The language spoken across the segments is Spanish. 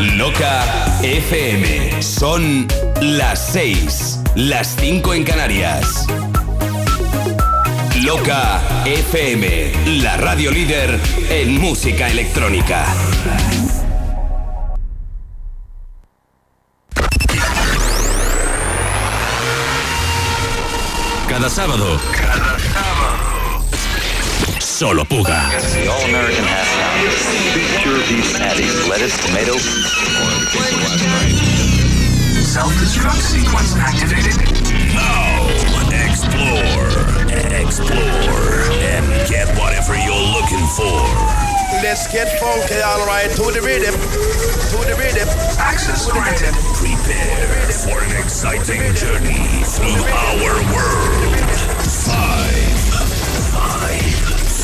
Loca FM. Son las 6, las 5 en Canarias. Loca FM, la radio líder en música electrónica. Cada sábado. Lettuce, tomato. Self-destruct sequence activated. Now, explore, explore, and get whatever you're looking for. Let's get funky, alright, to the rhythm, to the rhythm. Access granted. Prepare for an exciting journey through our world.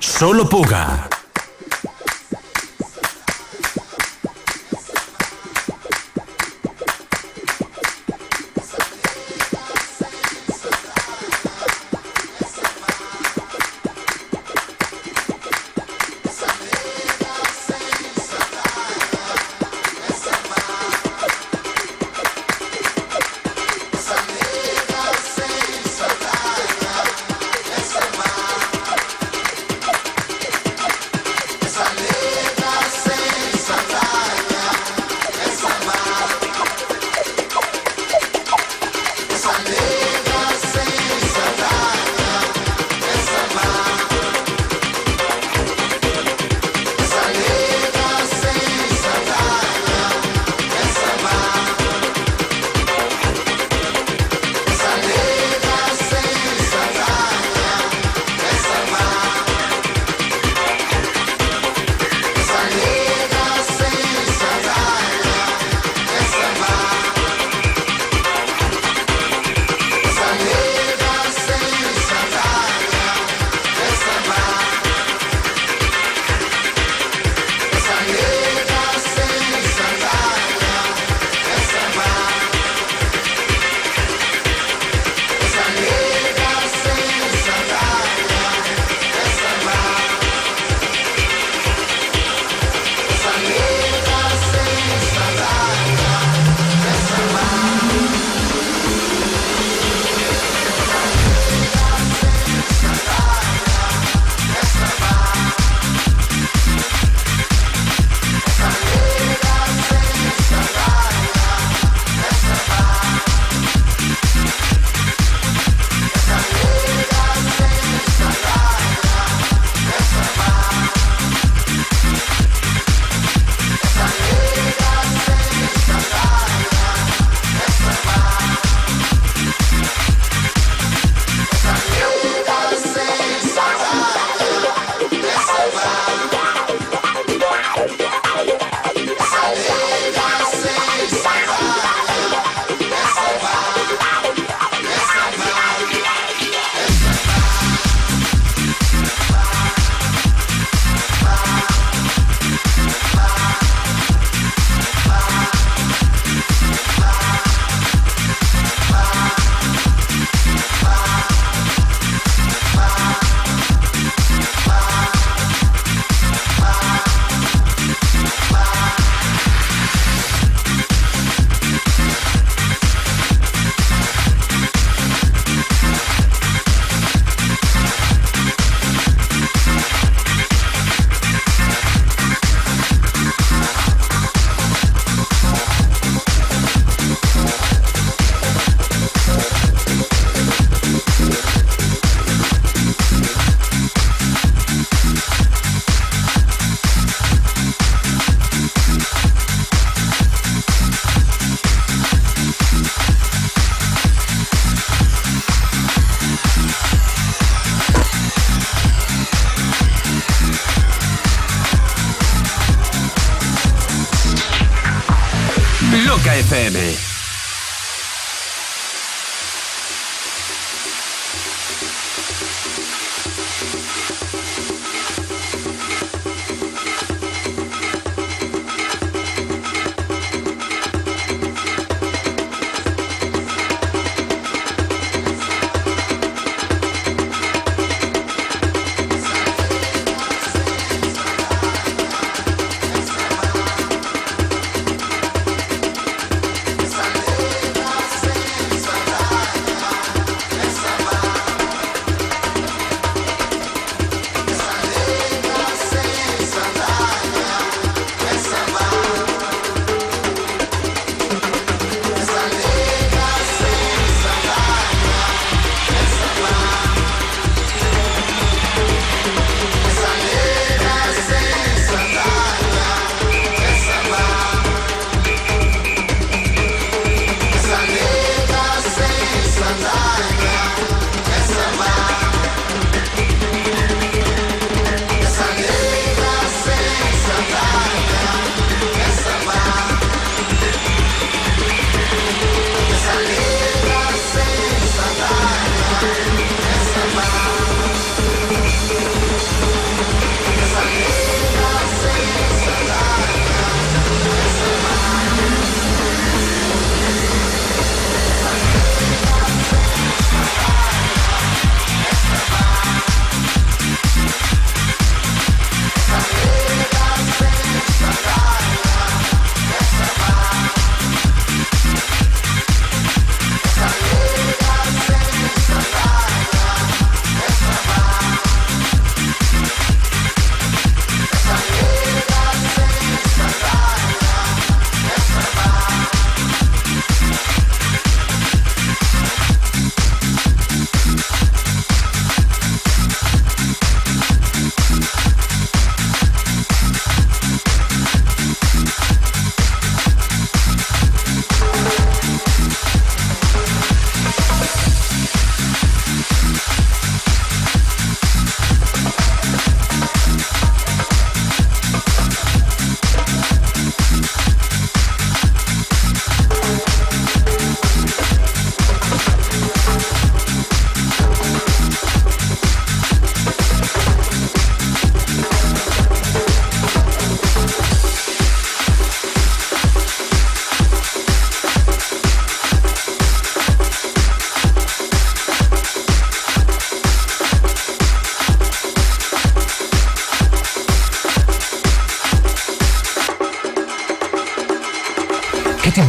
Solo Puga.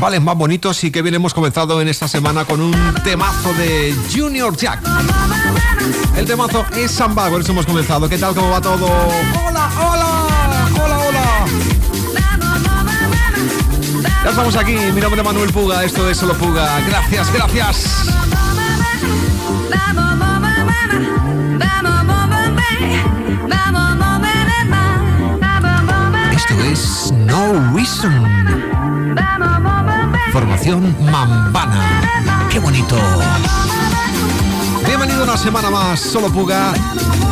Timbales más bonitos y que bien hemos comenzado en esta semana con un temazo de Junior Jack. El temazo es Samba, por eso hemos comenzado. ¿Qué tal? ¿Cómo va todo? ¡Hola, hola! ¡Hola, hola! Ya estamos aquí, mi nombre es Manuel Puga, esto es Solo Puga. Gracias, gracias. Esto es No Reason. Formación Mambana. ¡Qué bonito! Bienvenido una semana más, solo Puga.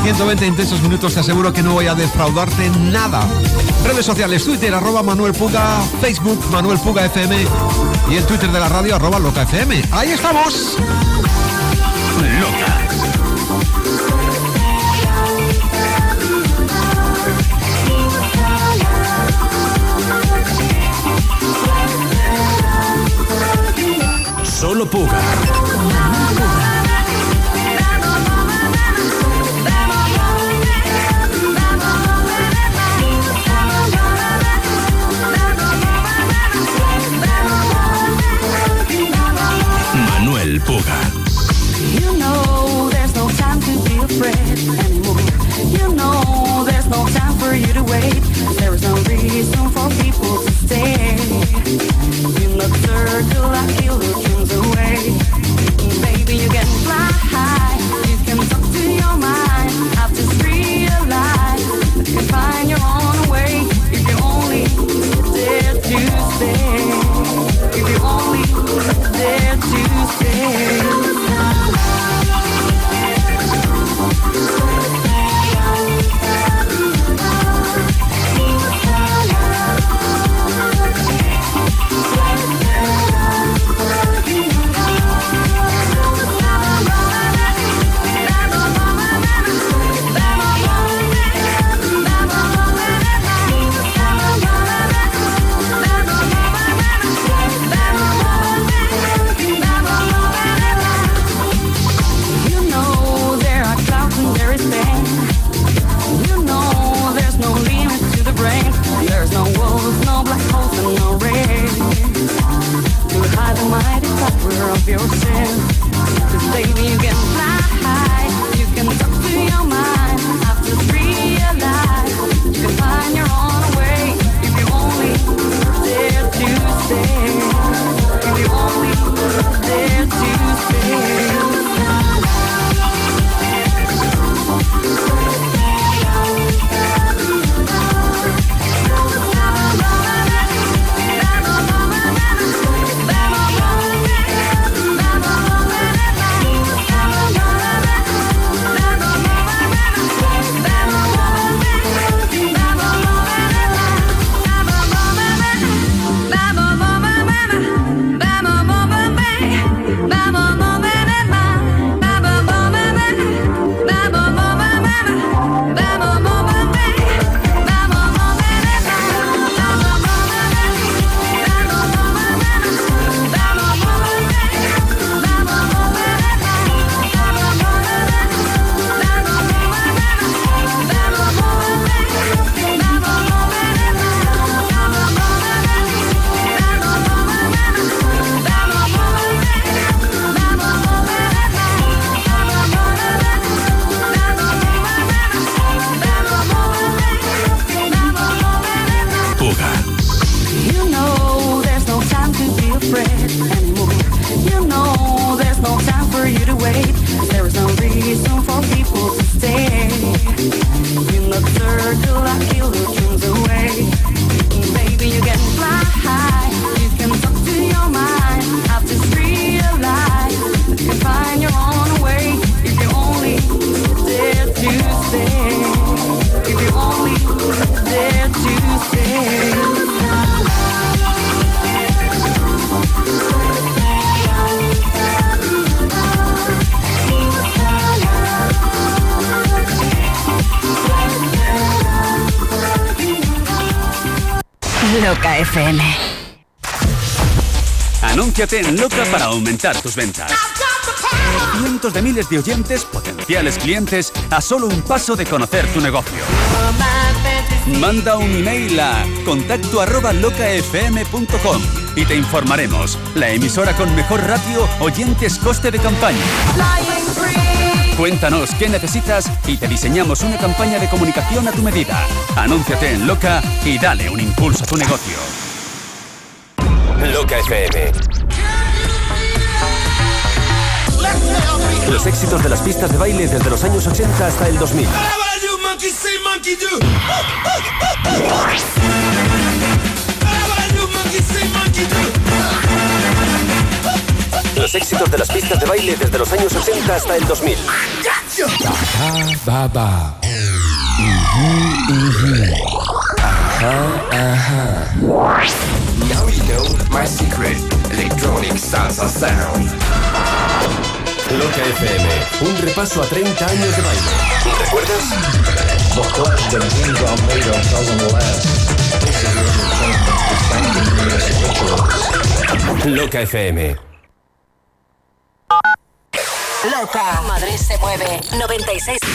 120 intensos minutos, te aseguro que no voy a defraudarte nada. Redes sociales, Twitter, arroba Manuel Puga, Facebook, Manuel Puga FM y el Twitter de la radio, arroba Loca FM. Ahí estamos. Loca. Solo Puga. Manuel Puga. You know there's no time to be afraid anymore. You know there's no time for you to wait. There is no reason for people to stay. In the circle, I feel high. Tus ventas. Cientos de miles de oyentes, potenciales clientes, a solo un paso de conocer tu negocio. Manda un email a contacto locafm.com y te informaremos. La emisora con mejor ratio, oyentes, coste de campaña. Cuéntanos qué necesitas y te diseñamos una campaña de comunicación a tu medida. Anúnciate en Loca y dale un impulso a tu negocio. Loca FM. Los éxitos de las pistas de baile desde los años 80 hasta el 2000. Los éxitos de las pistas de baile desde los años 80 hasta el 2000. Now you know my secret electronic salsa sound. Loca FM. Un repaso a 30 años de baile. ¿Recuerdas? Loca FM. Loca. Madrid se mueve. 96.0.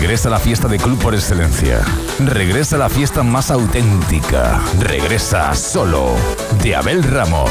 Regresa la fiesta de club por excelencia. Regresa la fiesta más auténtica. Regresa solo de Abel Ramos.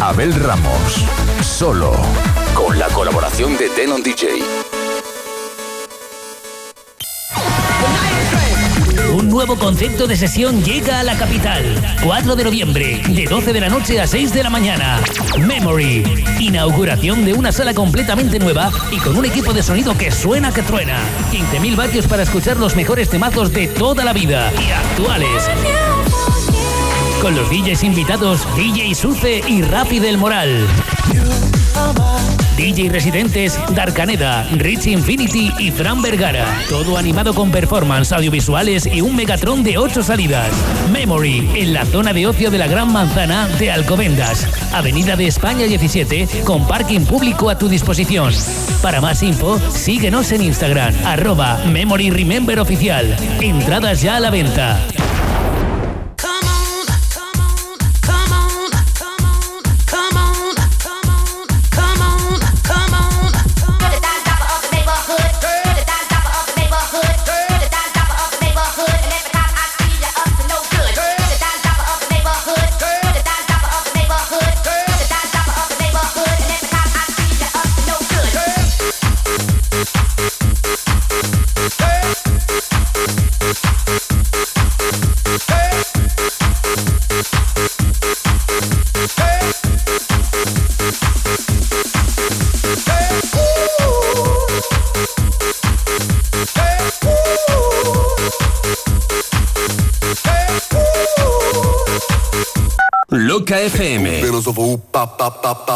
Abel Ramos. Solo Con la colaboración de Denon DJ. Un nuevo concepto de sesión llega a la capital. 4 de noviembre, de 12 de la noche a 6 de la mañana. Memory. Inauguración de una sala completamente nueva y con un equipo de sonido que suena que truena. 15.000 vatios para escuchar los mejores temazos de toda la vida y actuales. Con los DJs invitados, DJ Suce y Rafi del Moral. DJ residentes Darkaneda, Rich Infinity y Fran Vergara. Todo animado con performance, audiovisuales y un Megatron de 8 salidas. Memory, en la zona de ocio de la Gran Manzana de Alcobendas. Avenida de España 17, con parking público a tu disposición. Para más info, síguenos en Instagram, arroba Memory Remember Oficial. Entradas ya a la venta.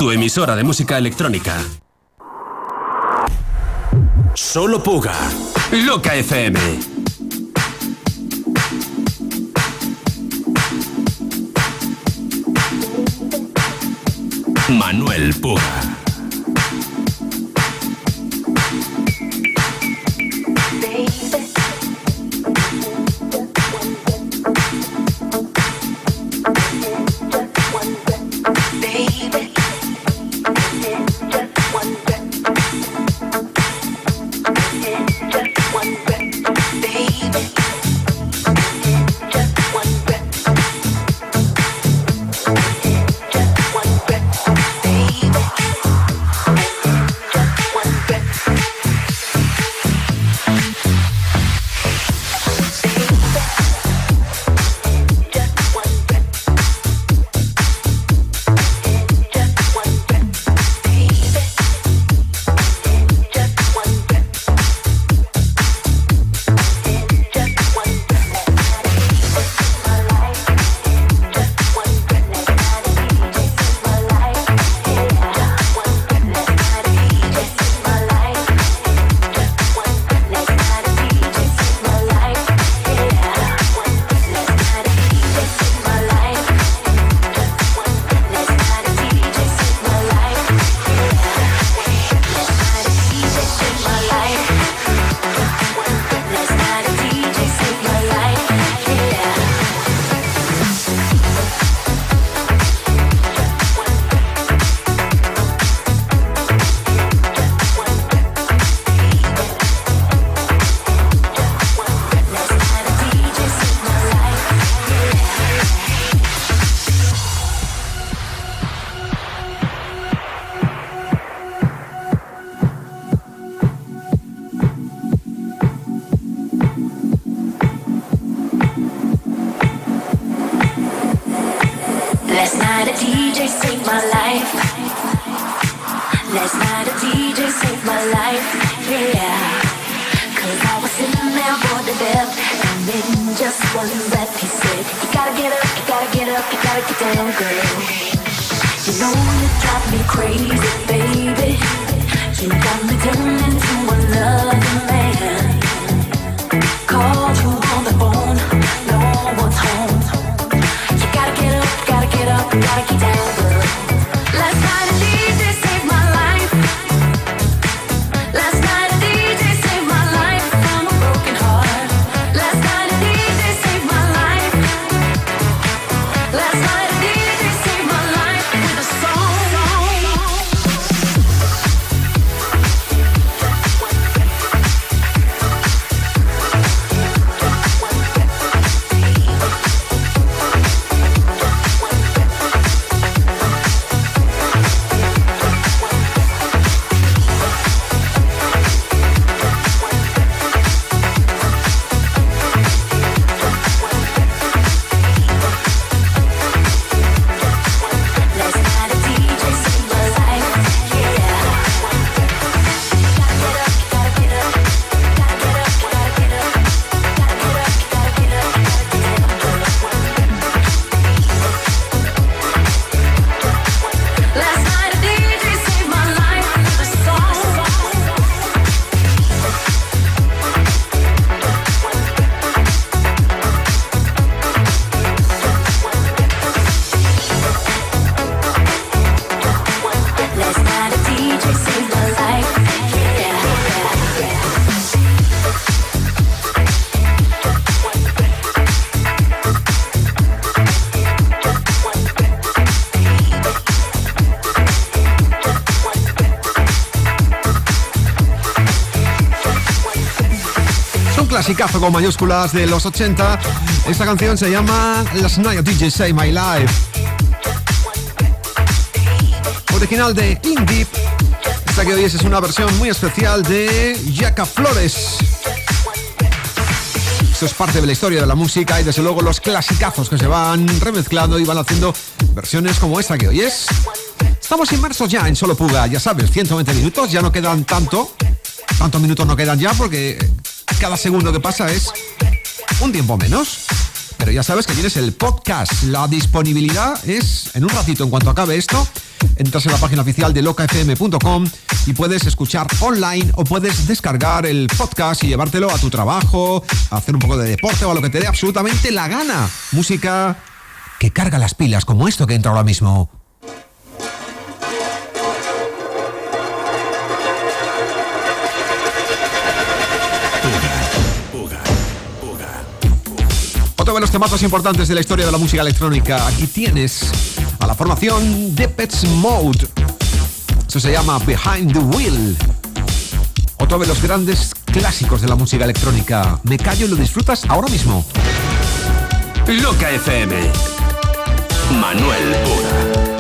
Tu emisora de música electrónica. Solo Puga. Loca FM. Manuel Puga. Clasicazo con mayúsculas de los 80. Esta canción se llama Last Night DJ Say My Life. Original de Indie. Esta que hoy es una versión muy especial de Jaca Flores. Esto es parte de la historia de la música y desde luego los clasicazos que se van remezclando y van haciendo versiones como esta que hoy es. Estamos inmersos ya en Solo Puga, ya sabes, 120 minutos, ya no quedan tanto. Tantos minutos no quedan ya porque cada segundo que pasa es un tiempo menos. Pero ya sabes que tienes el podcast. La disponibilidad es en un ratito, en cuanto acabe esto, entras en la página oficial de locafm.com y puedes escuchar online o puedes descargar el podcast y llevártelo a tu trabajo, a hacer un poco de deporte o a lo que te dé absolutamente la gana. Música que carga las pilas, como esto que entra ahora mismo. Los temas importantes de la historia de la música electrónica. Aquí tienes a la formación de Pets Mode. Eso se llama Behind the Wheel. Otro de los grandes clásicos de la música electrónica. Me callo y lo disfrutas ahora mismo. Loca FM. Manuel Pura.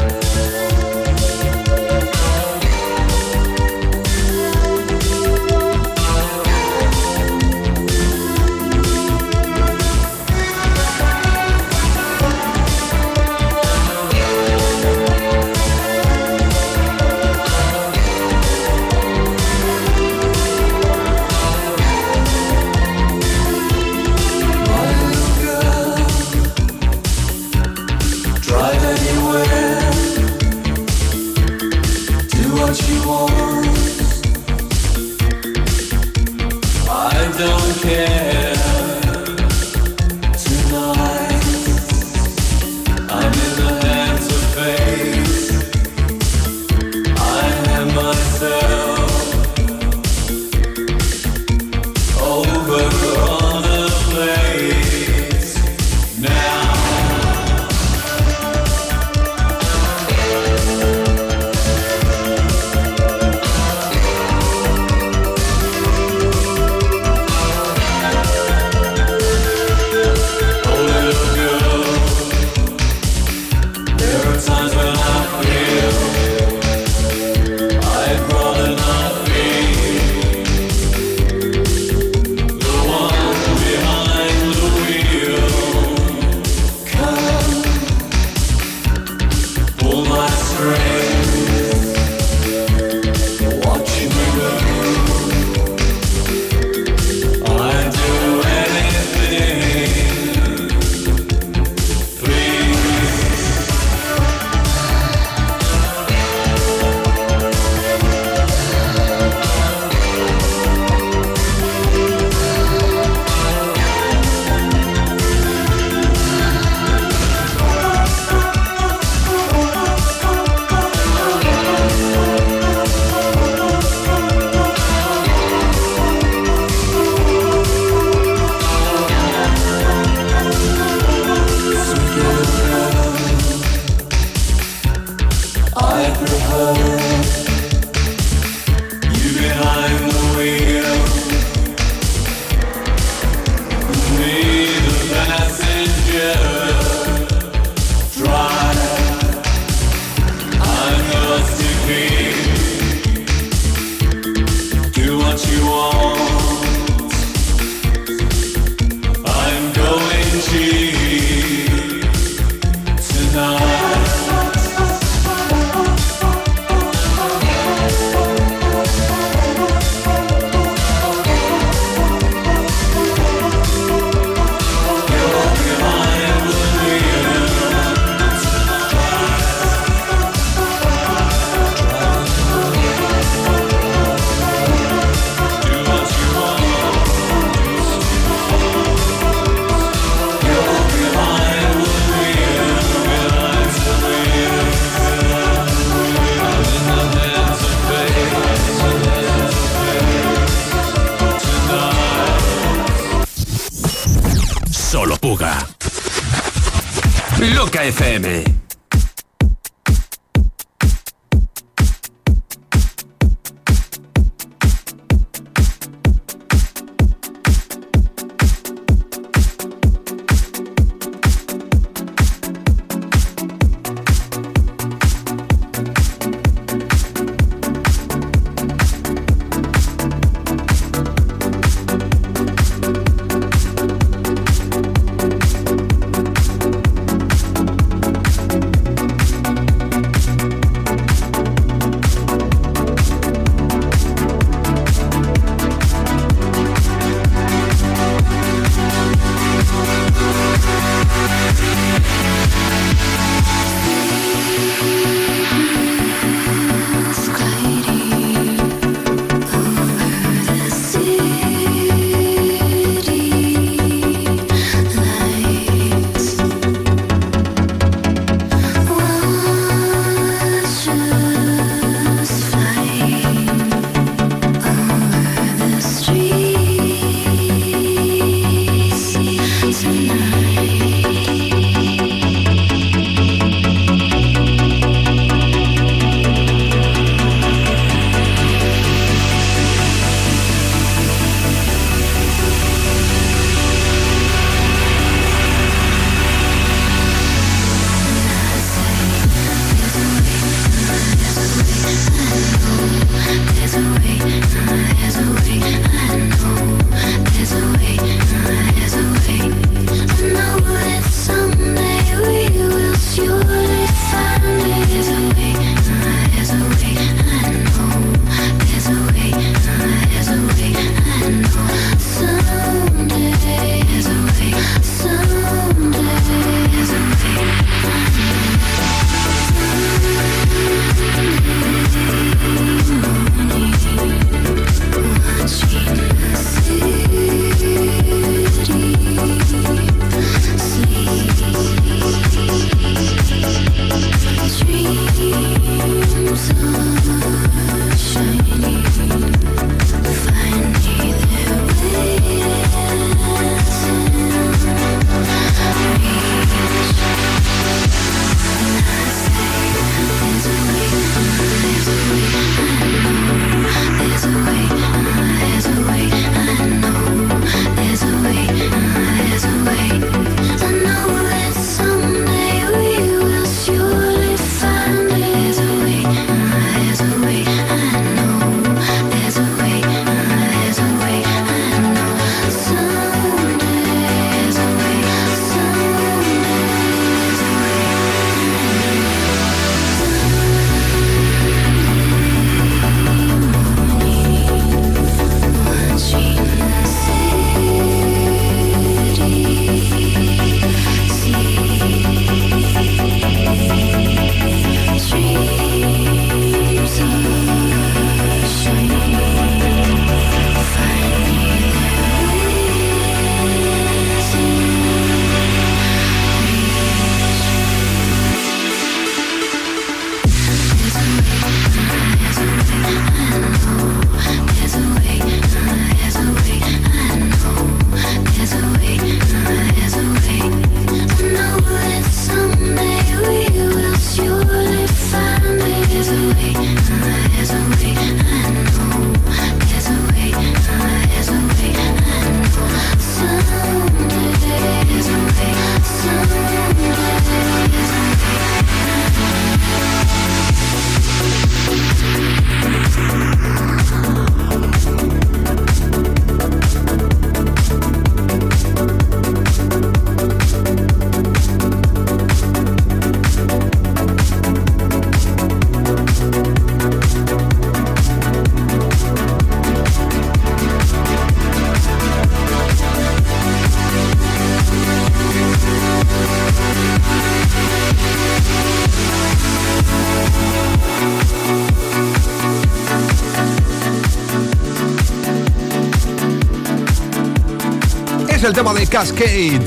De Cascade.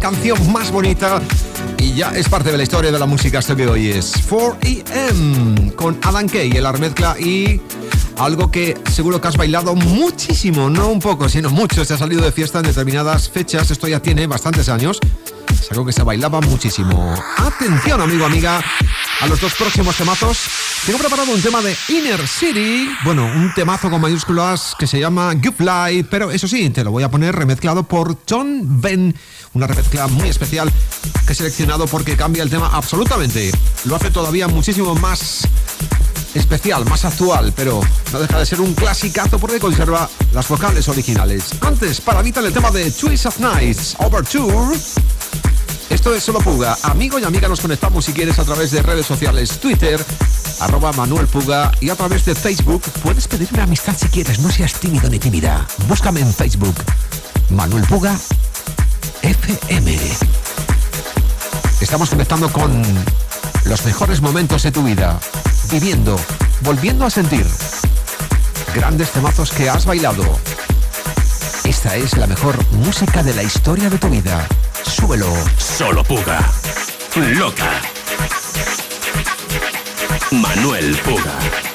Canción más bonita y ya es parte de la historia de la música esto que hoy es 4EM con Adam Kay en la remezcla y algo que seguro que has bailado muchísimo, no un poco, sino mucho. Se ha salido de fiesta en determinadas fechas, esto ya tiene bastantes años. Es algo que se bailaba muchísimo. Atención, amigo, amiga, a los dos próximos temazos. Tengo preparado un tema de Inner City, bueno, un temazo con mayúsculas que se llama Good Fly, pero eso sí, te lo voy a poner remezclado por John Ben, una remezcla muy especial que he seleccionado porque cambia el tema absolutamente. Lo hace todavía muchísimo más especial, más actual, pero no deja de ser un clasicazo porque conserva las vocales originales. Antes, para evitar el tema de Twist of Nights Overture. Esto es Solo Puga. Amigo y amiga, nos conectamos si quieres a través de redes sociales, Twitter, arroba Manuel Puga y a través de Facebook. Puedes pedirme amistad si quieres, no seas tímido ni tímida. Búscame en Facebook. Manuel Puga FM. Estamos conectando con los mejores momentos de tu vida viviendo, volviendo a sentir grandes temazos que has bailado. Esta es la mejor música de la historia de tu vida. Súbelo. Solo Puga. Loca. Manuel Puga.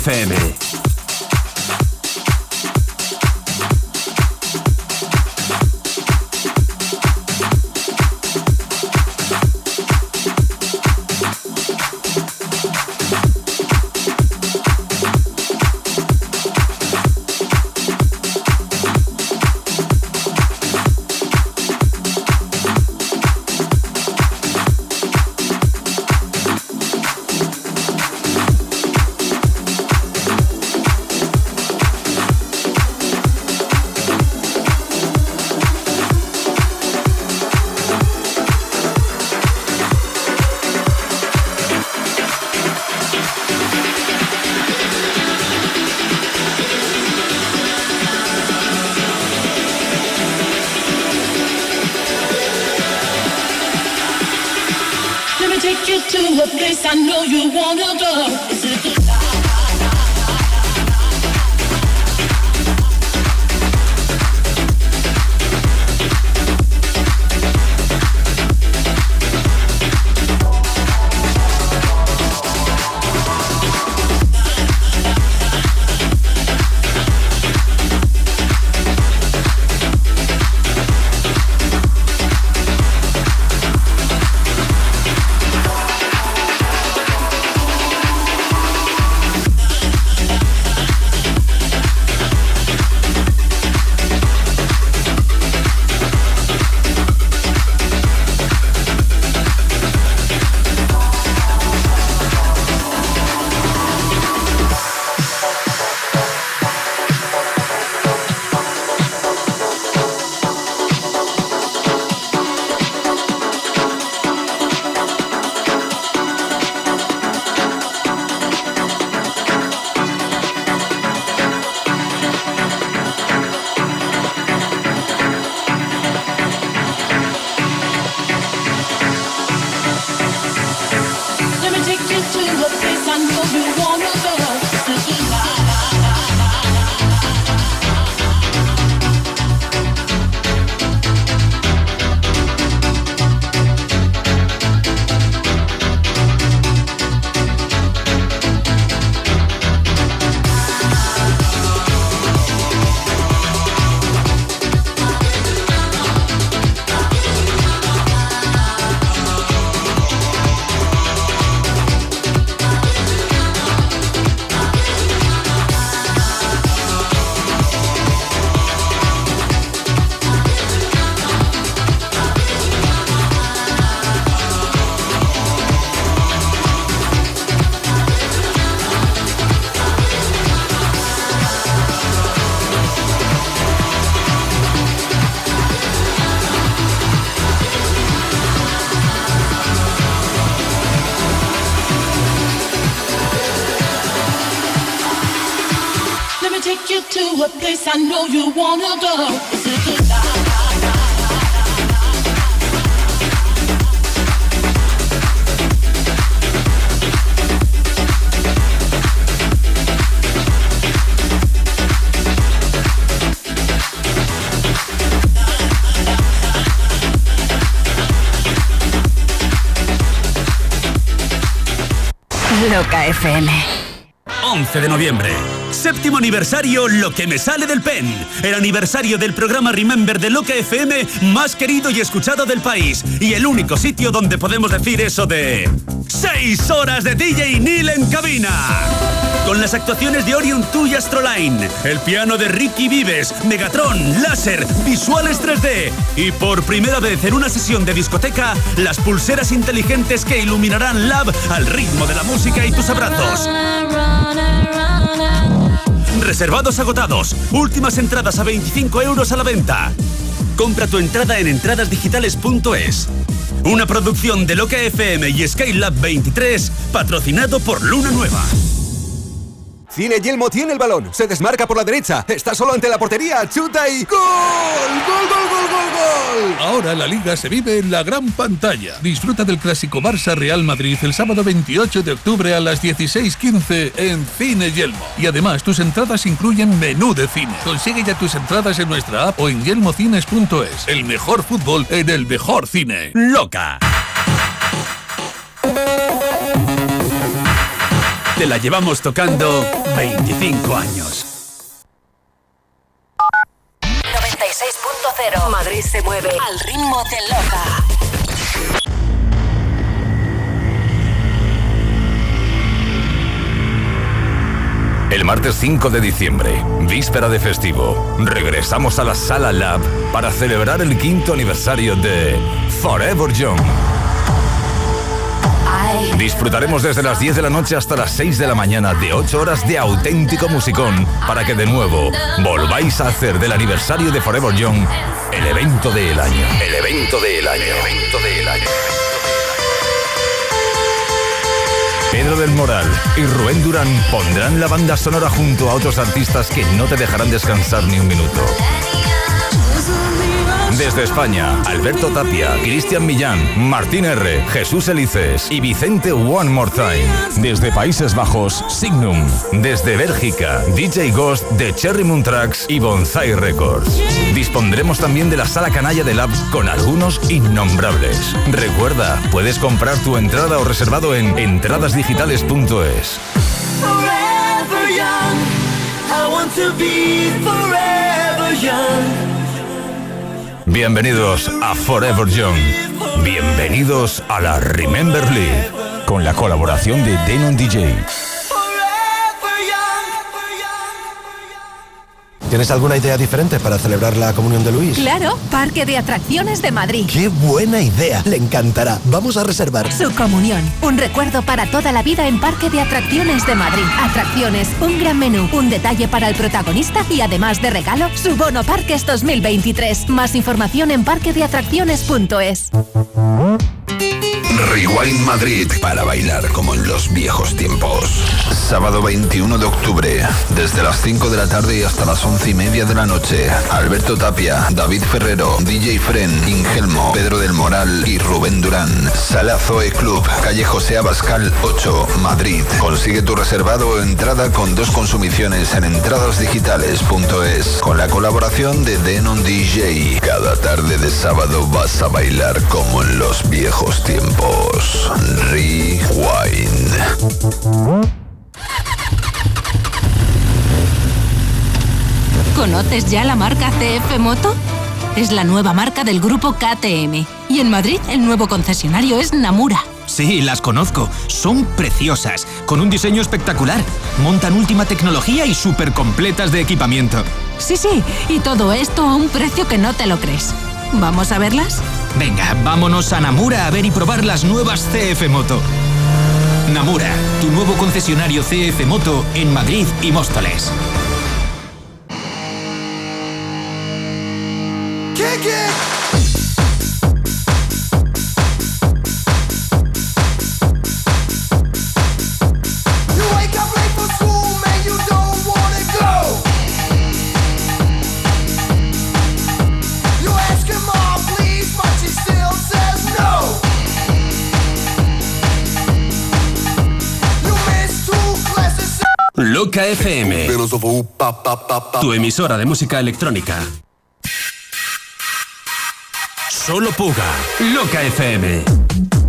FM. Aniversario Lo que me sale del pen. El aniversario del programa Remember de Loca FM más querido y escuchado del país. Y el único sitio donde podemos decir eso de... ¡Seis horas de DJ Neil en cabina! Con las actuaciones de Orion 2 y Astroline, el piano de Ricky Vives, Megatron, láser, visuales 3D y por primera vez en una sesión de discoteca, las pulseras inteligentes que iluminarán Lab al ritmo de la música y tus abrazos. Reservados agotados. Últimas entradas a 25 euros a la venta. Compra tu entrada en entradasdigitales.es. Una producción de Loca FM y Skylab 23, patrocinado por Luna Nueva. Cine Yelmo tiene el balón, se desmarca por la derecha, está solo ante la portería, chuta y ¡Gol! ¡Gol, gol, gol, gol, gol! Ahora la liga se vive en la gran pantalla. Disfruta del clásico Barça Real Madrid el sábado 28 de octubre a las 16:15 en Cine Yelmo. Y además tus entradas incluyen menú de cine. Consigue ya tus entradas en nuestra app o en yelmocines.es. El mejor fútbol en el mejor cine. Loca. Te la llevamos tocando 25 años. 96.0 Madrid se mueve al ritmo de Loca. El martes 5 de diciembre, víspera de festivo, regresamos a la Sala Lab para celebrar el quinto aniversario de Forever Young. Disfrutaremos desde las 10 de la noche hasta las 6 de la mañana de 8 horas de auténtico musicón para que de nuevo volváis a hacer del aniversario de Forever Young el evento del año. El evento del año. El evento del año. Pedro del Moral y Rubén Durán pondrán la banda sonora junto a otros artistas que no te dejarán descansar ni un minuto. Desde España, Alberto Tapia, Cristian Millán, Martín R., Jesús Elices y Vicente One More Time. Desde Países Bajos, Signum. Desde Bélgica, DJ Ghost de Cherry Moon Tracks y Bonsai Records. Dispondremos también de la sala canalla de Labs con algunos innombrables. Recuerda, puedes comprar tu entrada o reservado en entradasdigitales.es. Bienvenidos a Forever Young. Bienvenidos a la Remember League. Con la colaboración de Denon DJ. ¿Tienes alguna idea diferente para celebrar la comunión de Luis? Claro, Parque de Atracciones de Madrid. ¡Qué buena idea! Le encantará. Vamos a reservar. Su comunión, un recuerdo para toda la vida en Parque de Atracciones de Madrid. Atracciones, un gran menú, un detalle para el protagonista y además de regalo, su bono Parques 2023. Más información en parquedeatracciones.es. Rewind Madrid para bailar como en los viejos tiempos. Sábado 21 de octubre, desde las 5 de la tarde y hasta las 11 y media de la noche. Alberto Tapia, David Ferrero, DJ Fren, Ingelmo, Pedro del Moral y Rubén Durán. Sala Zoe Club, calle José Abascal 8, Madrid. Consigue tu reservado o entrada con dos consumiciones en entradasdigitales.es. Con la colaboración de Denon DJ. Cada tarde de sábado vas a bailar como en los viejos tiempos. Rewind. ¿Conoces ya la marca CF Moto? Es la nueva marca del grupo KTM. Y en Madrid el nuevo concesionario es Namura. Sí, las conozco. Son preciosas, con un diseño espectacular. Montan última tecnología y súper completas de equipamiento. Sí, sí, y todo esto a un precio que no te lo crees. ¿Vamos a verlas? Venga, vámonos a Namura a ver y probar las nuevas CF Moto. Namura, tu nuevo concesionario CF Moto en Madrid y Móstoles. Kick it! Loca FM. Tu emisora de música electrónica. Solo Puga. Loca FM.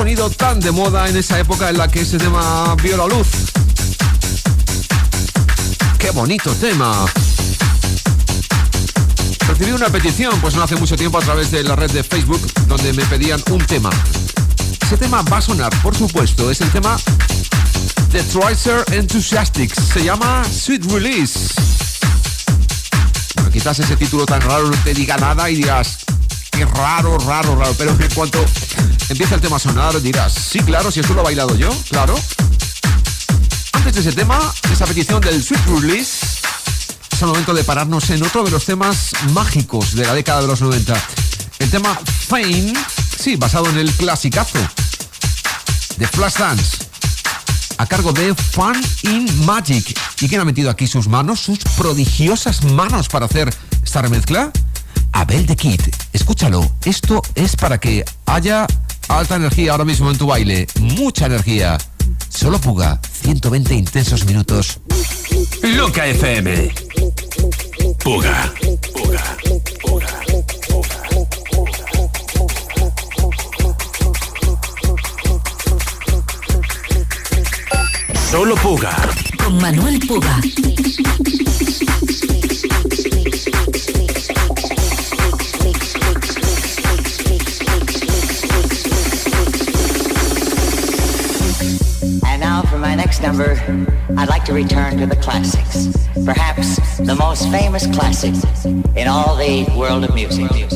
Sonido tan de moda en esa época en la que ese tema vio la luz. ¡Qué bonito tema! Recibí una petición, pues no hace mucho tiempo, a través de la red de Facebook, donde me pedían un tema. Ese tema va a sonar, por supuesto, es el tema de Tracer Enthusiastics. Se llama Sweet Release. Bueno, quizás ese título tan raro no te diga nada y digas, qué raro, raro, raro. Pero en cuanto empieza el tema a sonar, dirás, sí, claro, si esto lo he bailado yo, claro. Antes de ese tema, esa petición del Sweet Release, es el momento de pararnos en otro de los temas mágicos de la década de los 90. El tema Fame, sí, basado en el clasicazo de Flashdance, a cargo de Fun in Magic. ¿Y quién ha metido aquí sus manos, sus prodigiosas manos para hacer esta remezcla? Abel de Kid. Escúchalo, esto es para que haya alta energía ahora mismo en tu baile, mucha energía. Solo Puga, 120 intensos minutos. Loca FM. Puga. Puga. Puga. Solo Puga. Con Manuel Puga. Number, I'd like to return to the classics. Perhaps the most famous classic in all the world of music. Baby,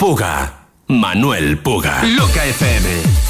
Puga. Manuel Puga. Loca FM.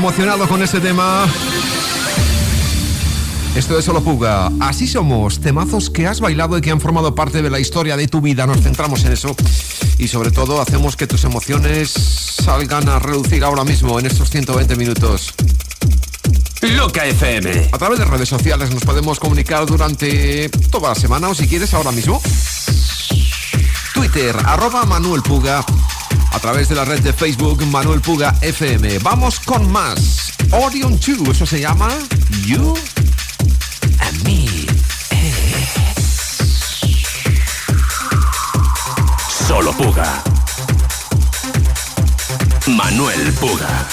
Emocionado con este tema. Esto es Solo Puga. Así somos, temazos que has bailado y que han formado parte de la historia de tu vida. Nos centramos en eso y sobre todo hacemos que tus emociones salgan a reducir ahora mismo en estos 120 minutos. Loca FM. A través de redes sociales nos podemos comunicar durante toda la semana o si quieres ahora mismo. Twitter, arroba Manuel Puga. A través de la red de Facebook Manuel Puga FM. Vamos con más. Orion 2, eso se llama You and Me. Solo Puga. Manuel Puga.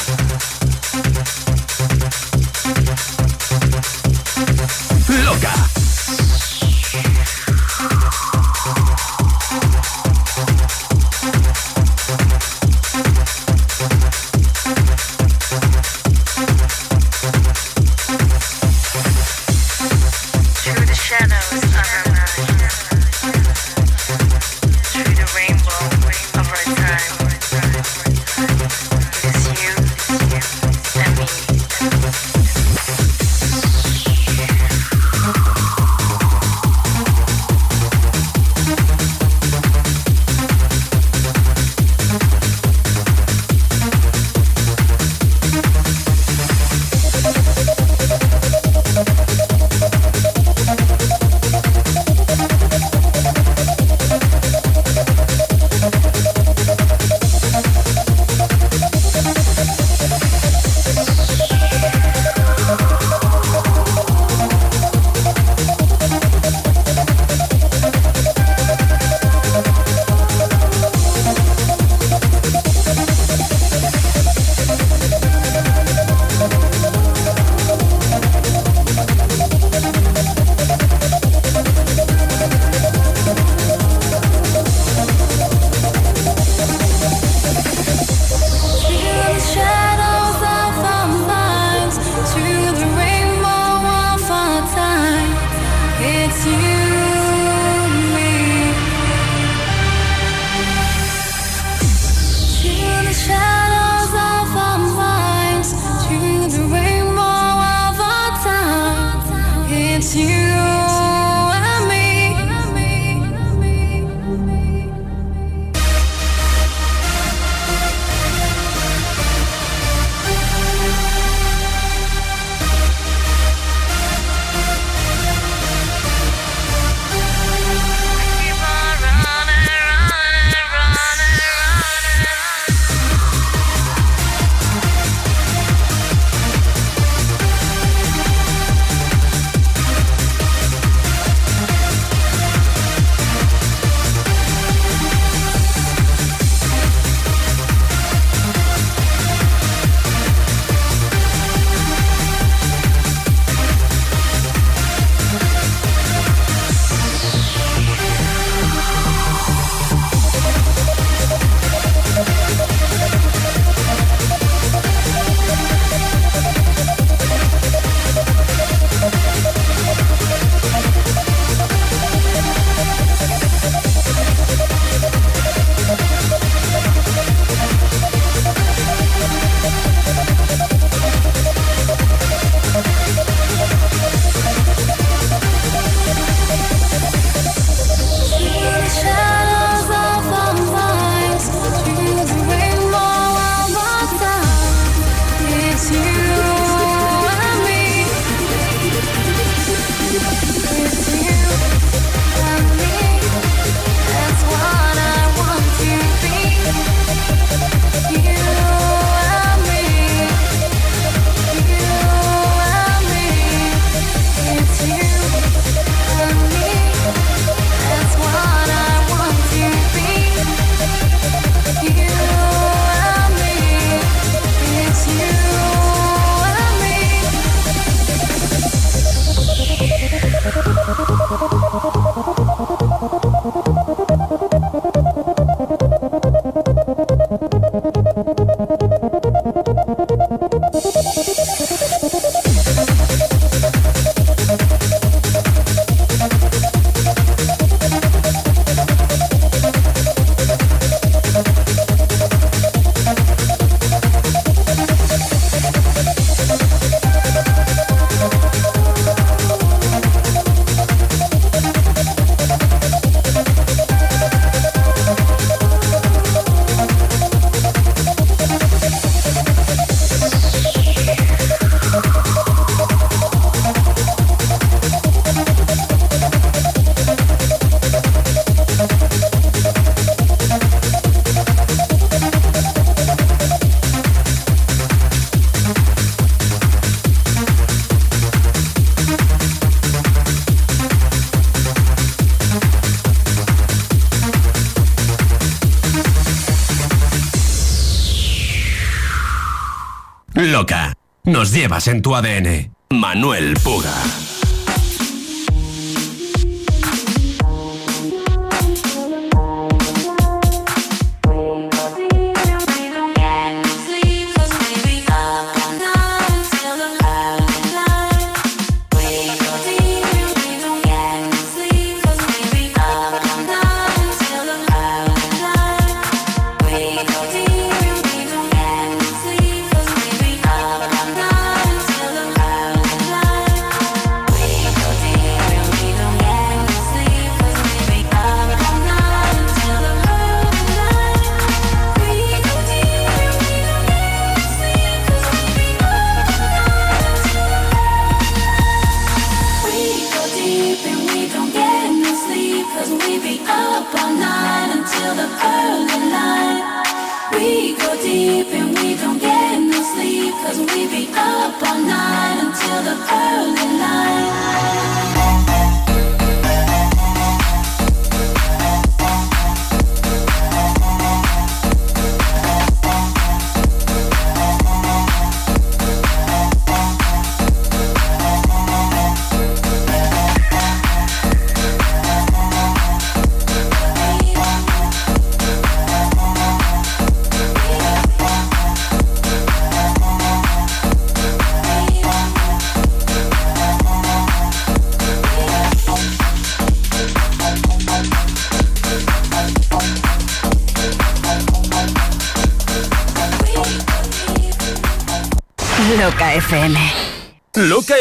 Nos llevas en tu ADN. Manuel Puga.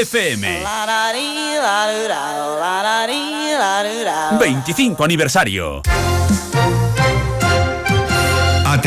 FM. 25 aniversario.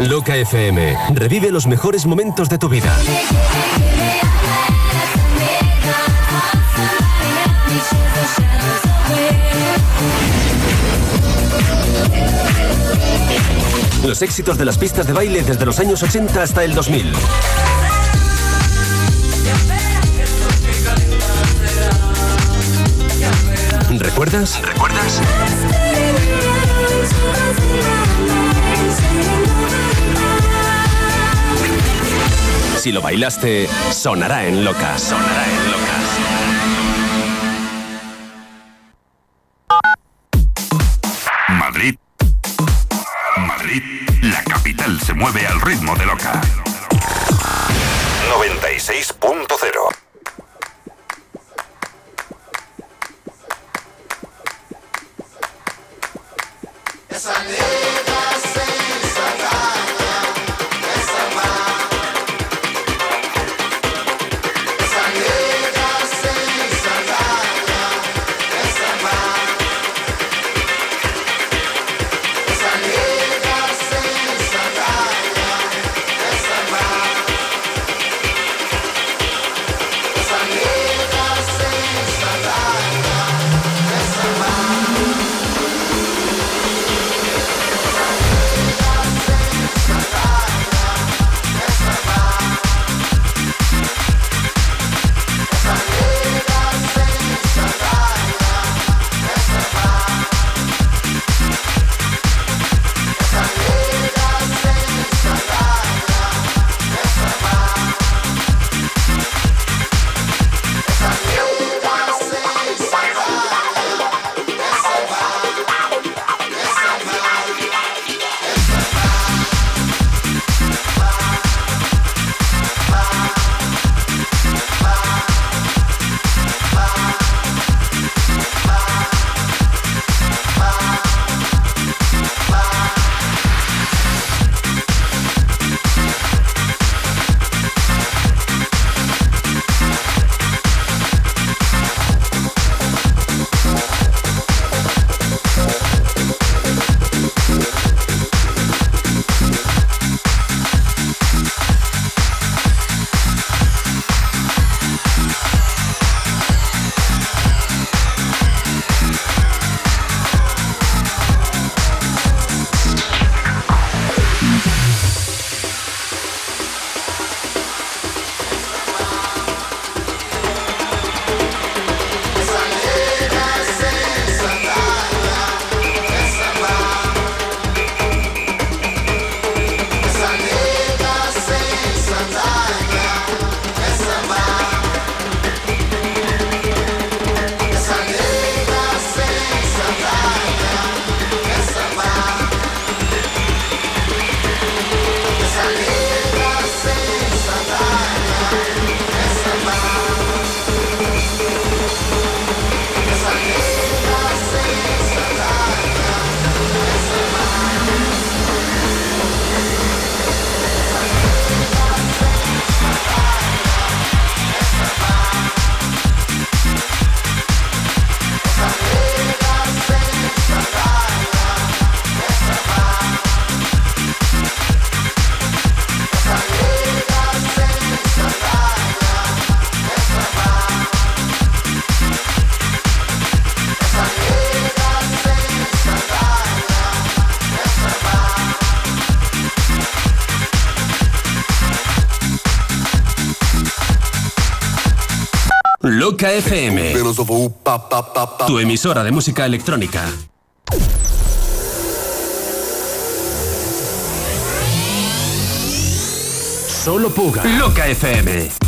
Loca FM. Revive los mejores momentos de tu vida. Los éxitos de las pistas de baile desde los años 80 hasta el 2000. ¿Recuerdas? ¿Recuerdas? Si lo bailaste, sonará en loca. Sonará en loca. Madrid. Madrid, la capital se mueve al ritmo de loca. 96.0 Loca FM. Tu emisora de música electrónica. Solo Puga. Loca FM.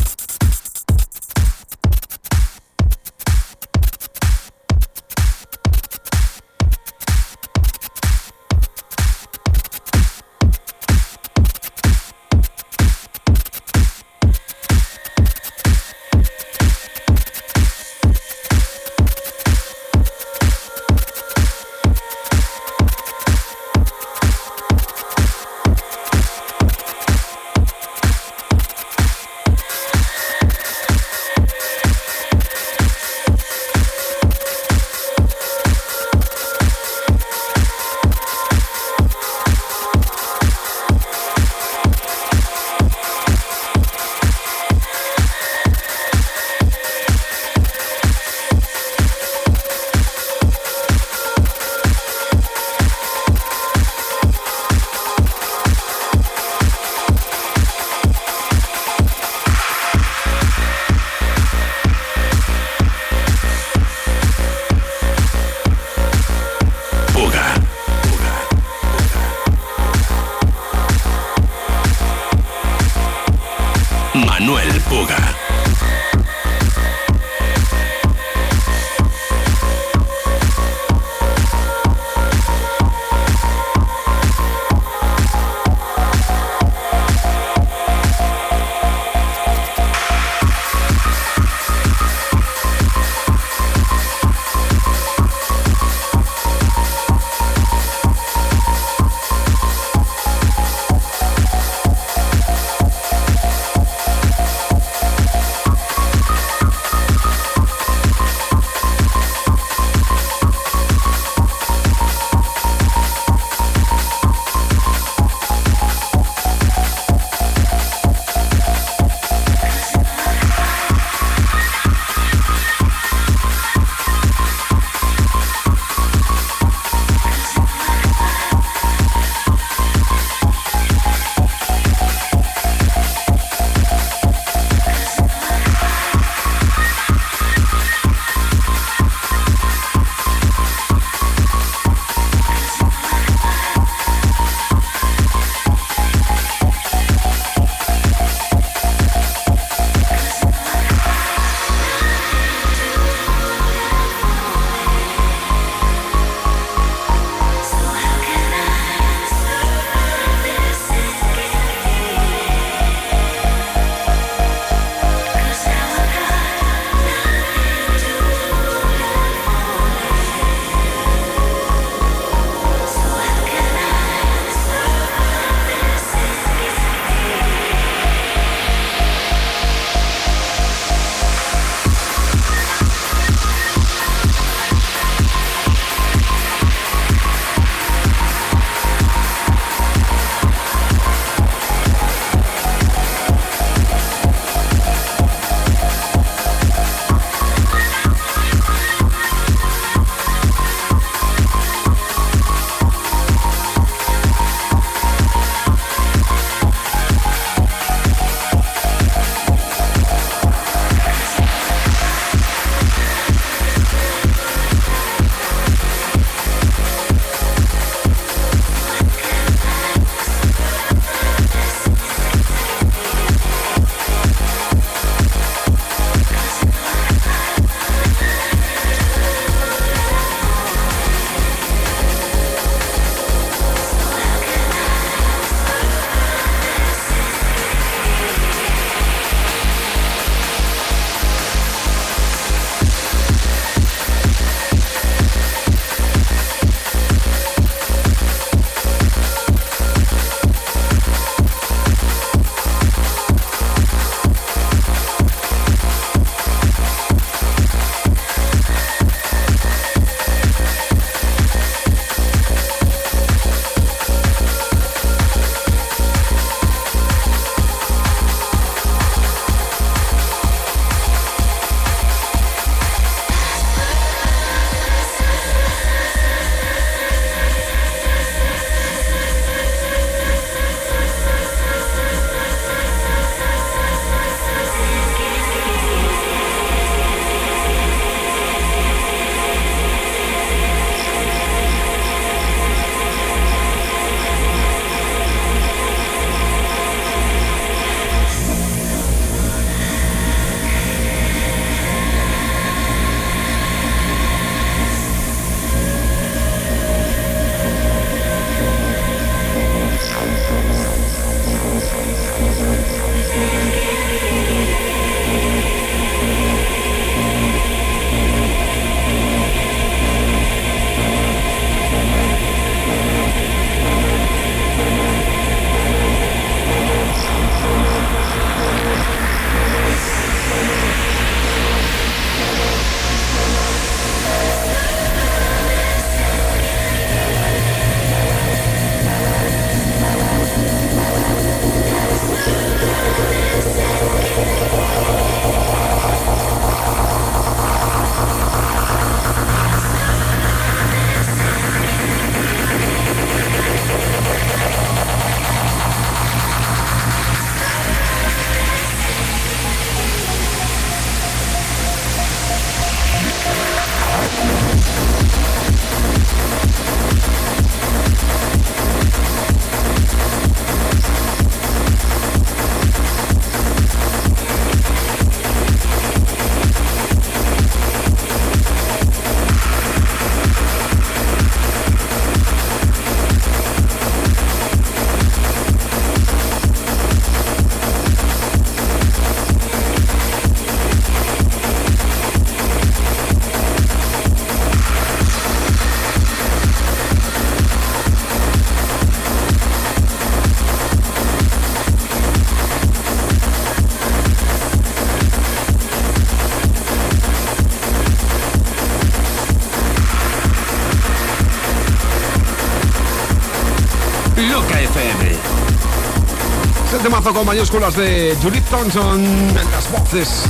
Con mayúsculas de Judith Thompson en las voces.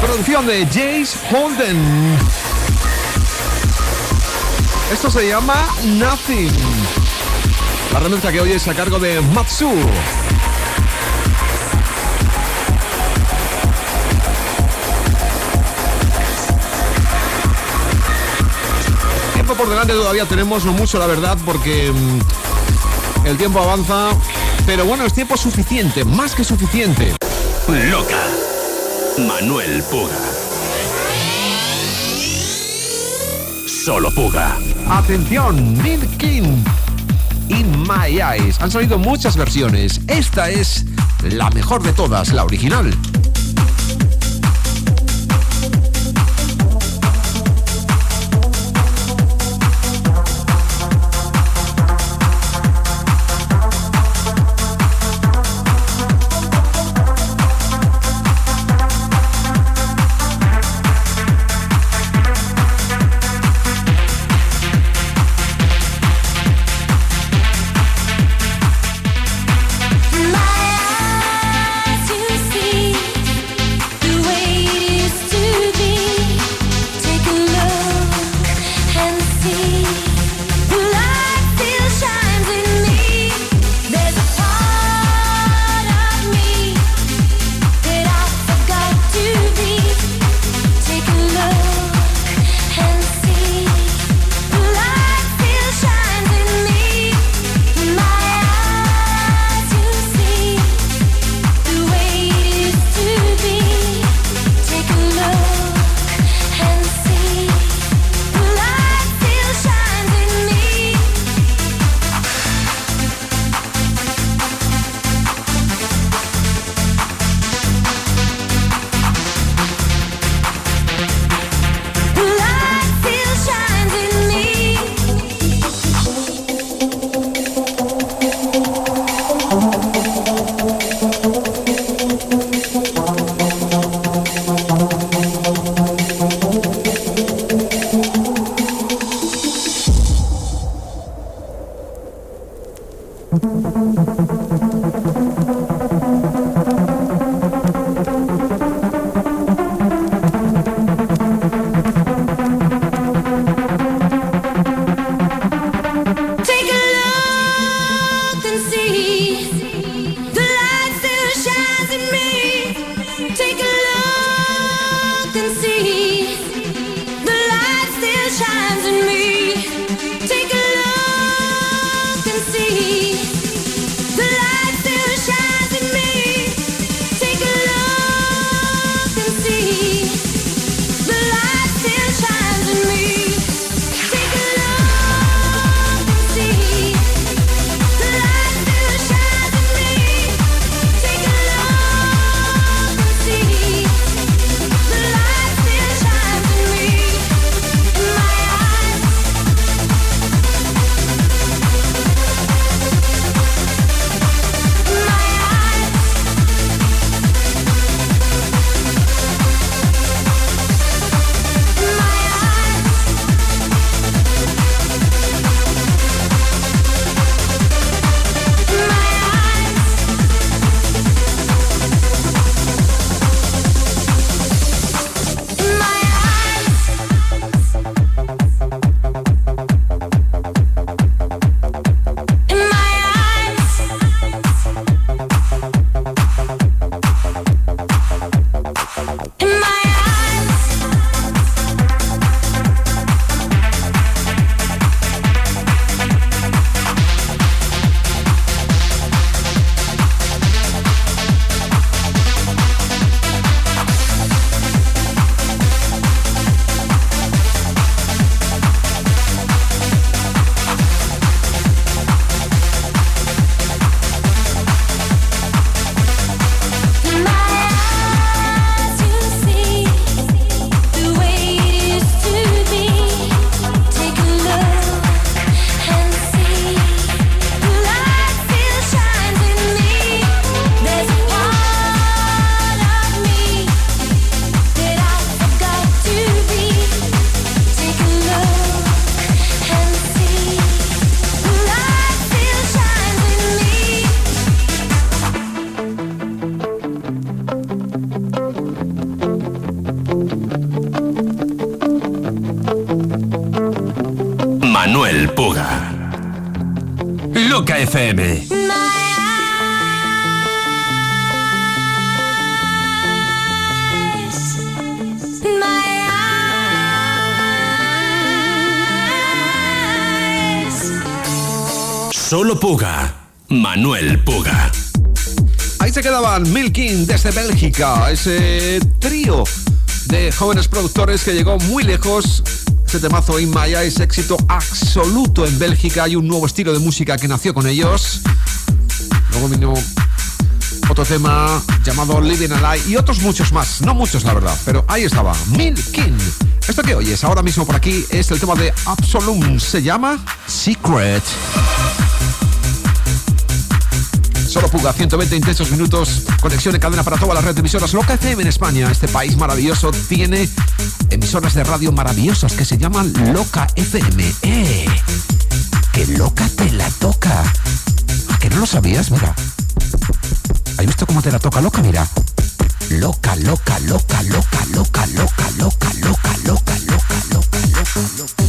Producción de Jace Holden. Esto se llama Nothing. La remezcla que hoy es a cargo de Matsu. Tiempo por delante todavía tenemos, no mucho la verdad, porque mm, el tiempo avanza. Pero bueno, es tiempo suficiente, más que suficiente. Loca. Manuel Puga. Solo Puga. Atención, Neil King. In My Eyes. Han salido muchas versiones. Esta es la mejor de todas, la original. Quedaban Milking desde Bélgica, ese trío de jóvenes productores que llegó muy lejos. Este temazo In Maya es éxito absoluto en Bélgica. Hay un nuevo estilo de música que nació con ellos. Luego vino otro tema llamado Living Alive y otros muchos más. No muchos, la verdad, pero ahí estaba. Milking. Esto que oyes ahora mismo por aquí es el tema de Absolum. Se llama Secret. Solo Puga, 120 intensos minutos, conexión en cadena para todas las redes de emisoras Loca FM en España. Este país maravilloso tiene emisoras de radio maravillosas que se llaman Loca FM. ¡Eh! ¡Qué loca te la toca! ¿A que no lo sabías? Mira. ¿Has visto cómo te la toca loca? Mira. Loca, loca, loca, loca, loca, loca, loca, loca, loca, loca, loca, loca, loca.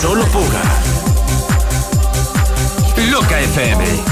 Solo Puga. Miami.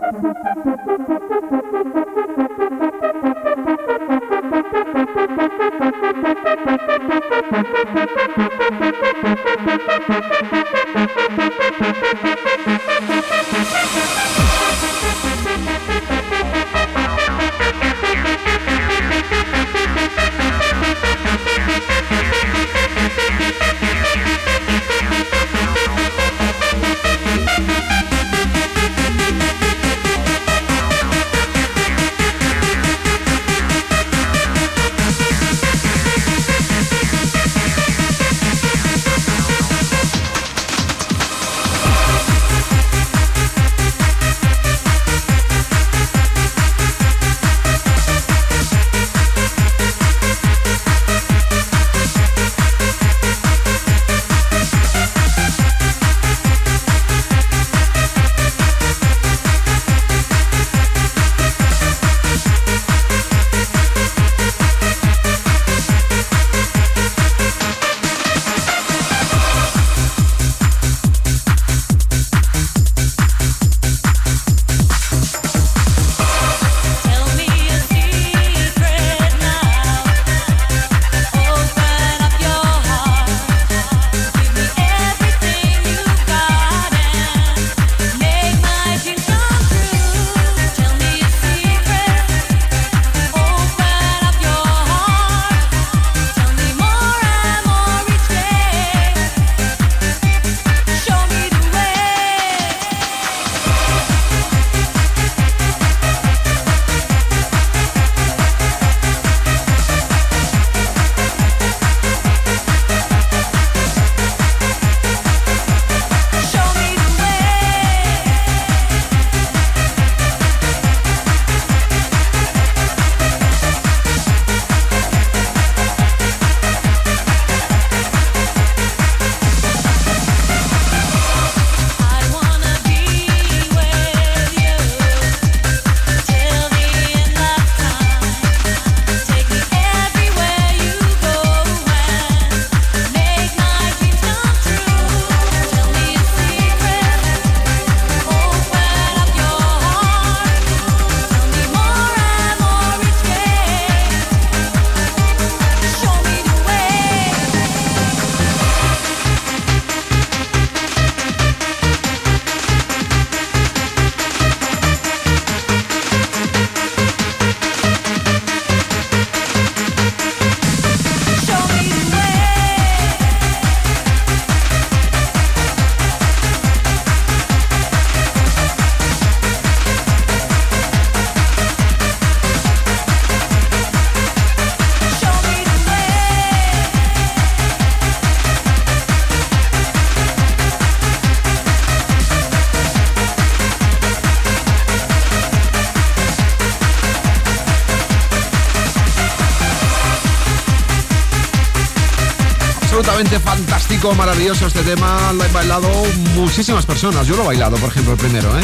Maravilloso este tema. Lo han bailado muchísimas personas. Yo lo he bailado, por ejemplo, el primero, ¿eh?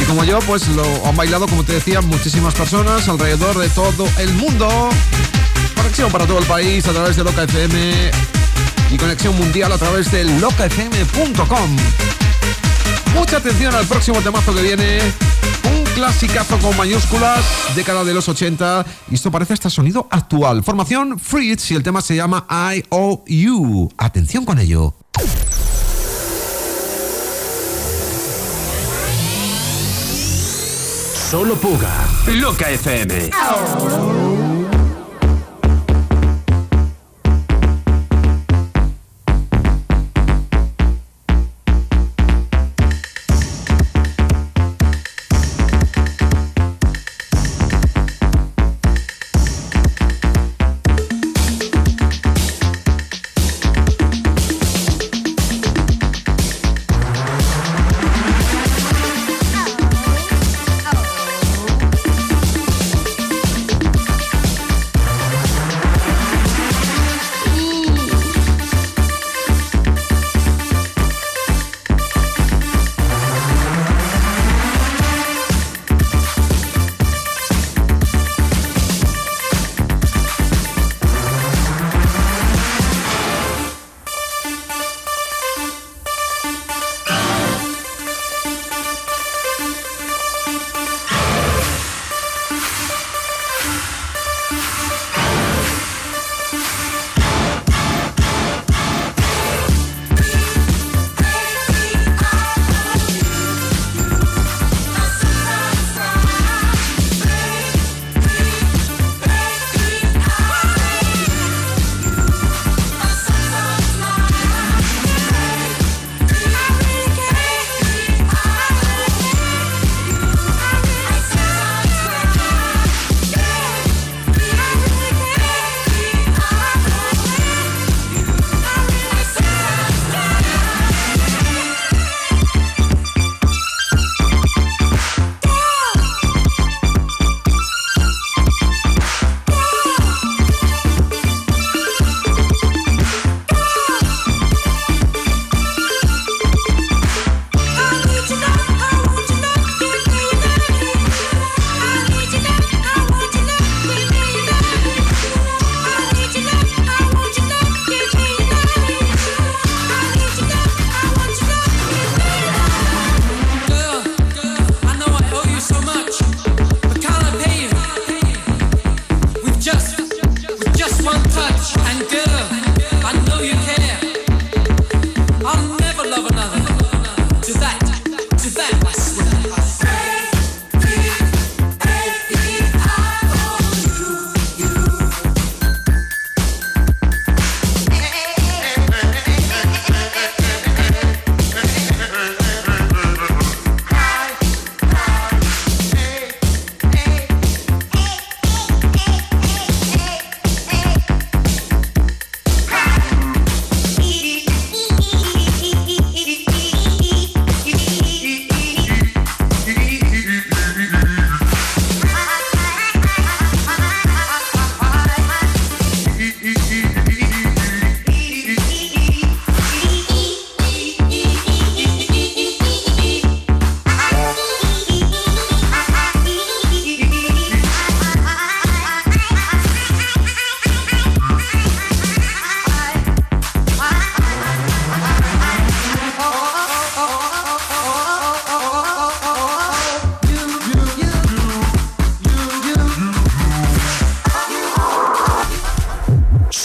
Y como yo, pues lo han bailado, como te decía, muchísimas personas alrededor de todo el mundo. Conexión para todo el país a través de Loca FM y conexión mundial a través de locafm.com. Mucha atención al próximo temazo que viene. Clasicazo con mayúsculas, década de los 80. Y esto parece hasta sonido actual. Formación Fritz y el tema se llama IOU. Atención con ello. Solo Puga. Loca FM.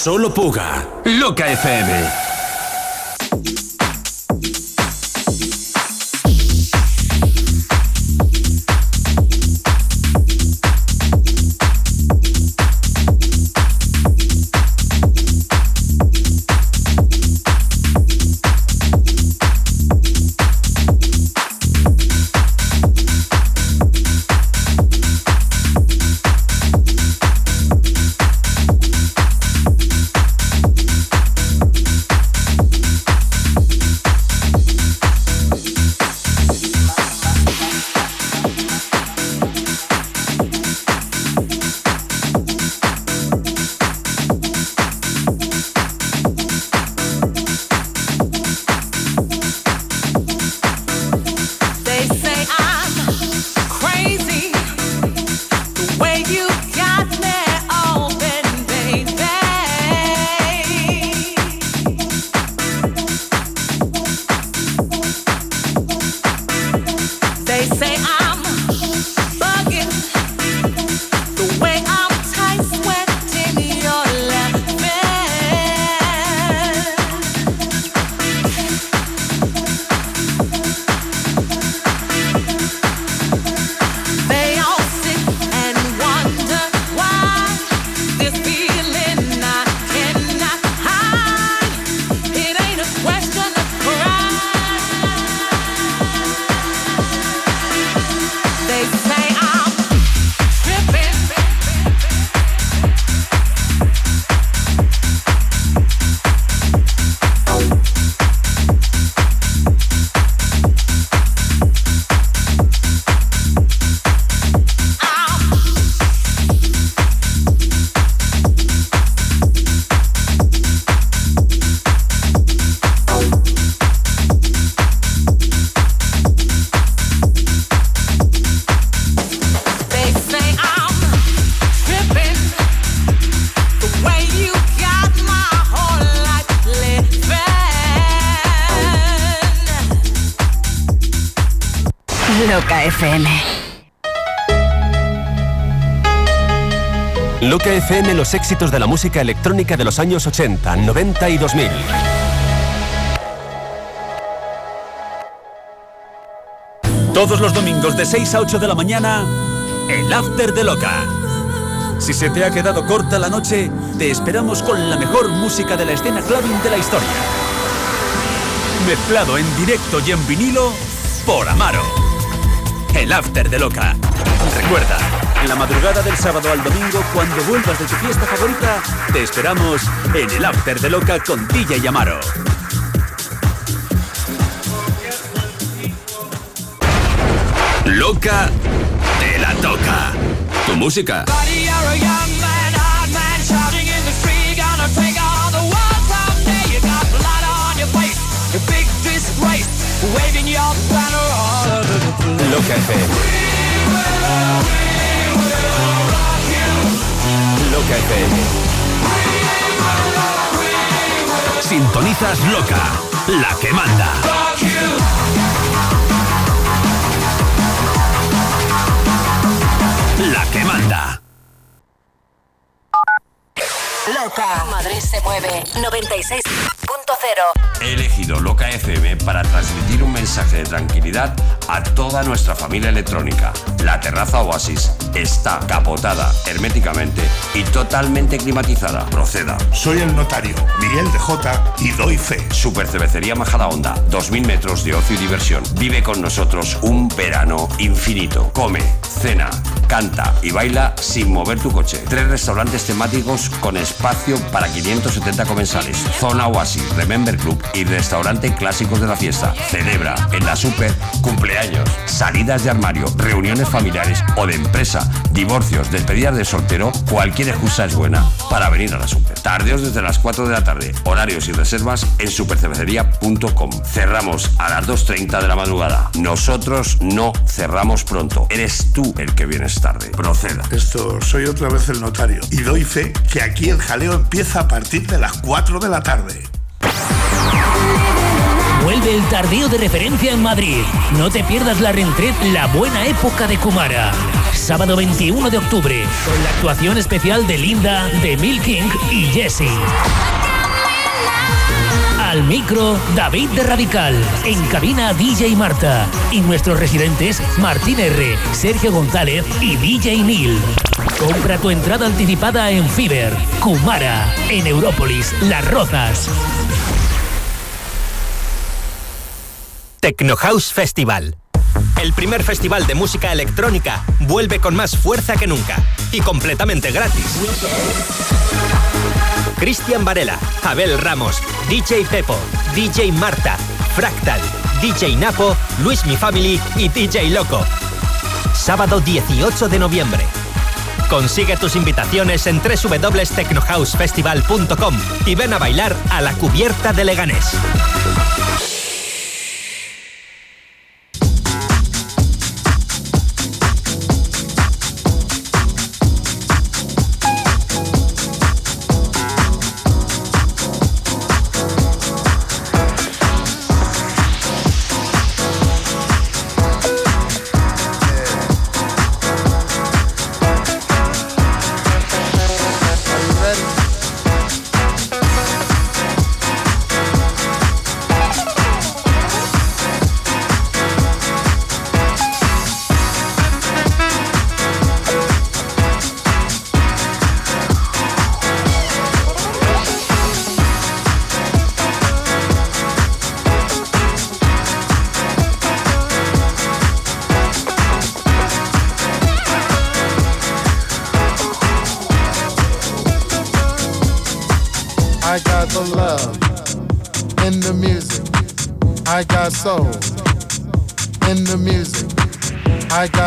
Solo Puga. Loca FM. FM los éxitos de la música electrónica de los años 80, 90 y 2000. Todos los domingos de 6 a 8 de la mañana, el After de Loca. Si se te ha quedado corta la noche, te esperamos con la mejor música de la escena clubbing de la historia. Mezclado en directo y en vinilo por Amaro. El After de Loca. Recuerda, en la madrugada del sábado al domingo, cuando vuelvas de tu fiesta favorita, te esperamos en el After de Loca con DJ Yamaro. Loca te la toca. Tu música. Loca FM. Sintonizas Loca, la que manda. La que manda. Loca. Madrid se mueve. 96.0. He elegido Loca FM para transmitir un mensaje de tranquilidad a toda nuestra familia electrónica. La terraza Oasis está capotada herméticamente y totalmente climatizada. Proceda. Soy el notario, Miguel de J, y doy fe. Super Cervecería Majada Onda, 2.000 metros de ocio y diversión. Vive con nosotros un verano infinito. Come, cena, canta y baila sin mover tu coche. Tres restaurantes temáticos con espacio para 570 comensales. Zona Oasis, Remember Club y restaurante clásicos de la fiesta. Celebra en la Super cumpleaños, salidas de armario, reuniones familiares o de empresa, divorcios, despedidas de soltero. Cualquier excusa es buena para venir a la Super. Tardeos desde las 4 de la tarde. Horarios y reservas en supercervecería.com. Cerramos a las 2.30 de la madrugada. Nosotros no cerramos pronto. Eres tú el que vienes tarde. Proceda. Esto soy otra vez el notario y doy fe que aquí el jaleo empieza a partir de las 4 de la tarde. Vuelve el tardío de referencia en Madrid. No te pierdas la rentret La Buena Época de Kumara. Sábado 21 de octubre, con la actuación especial de Linda, de Milking y Jesse. Al micro, David de Radical. En cabina, DJ Marta. Y nuestros residentes, Martín R., Sergio González y DJ Neil. Compra tu entrada anticipada en Fiber, Kumara, en Európolis, Las Rozas. Techno House Festival. El primer festival de música electrónica vuelve con más fuerza que nunca y completamente gratis. Cristian Varela, Abel Ramos, DJ Pepo, DJ Marta, Fractal, DJ Napo, Luis Mi Family y DJ Loco. Sábado 18 de noviembre. Consigue tus invitaciones en www.technohousefestival.com y ven a bailar a la cubierta de Leganés.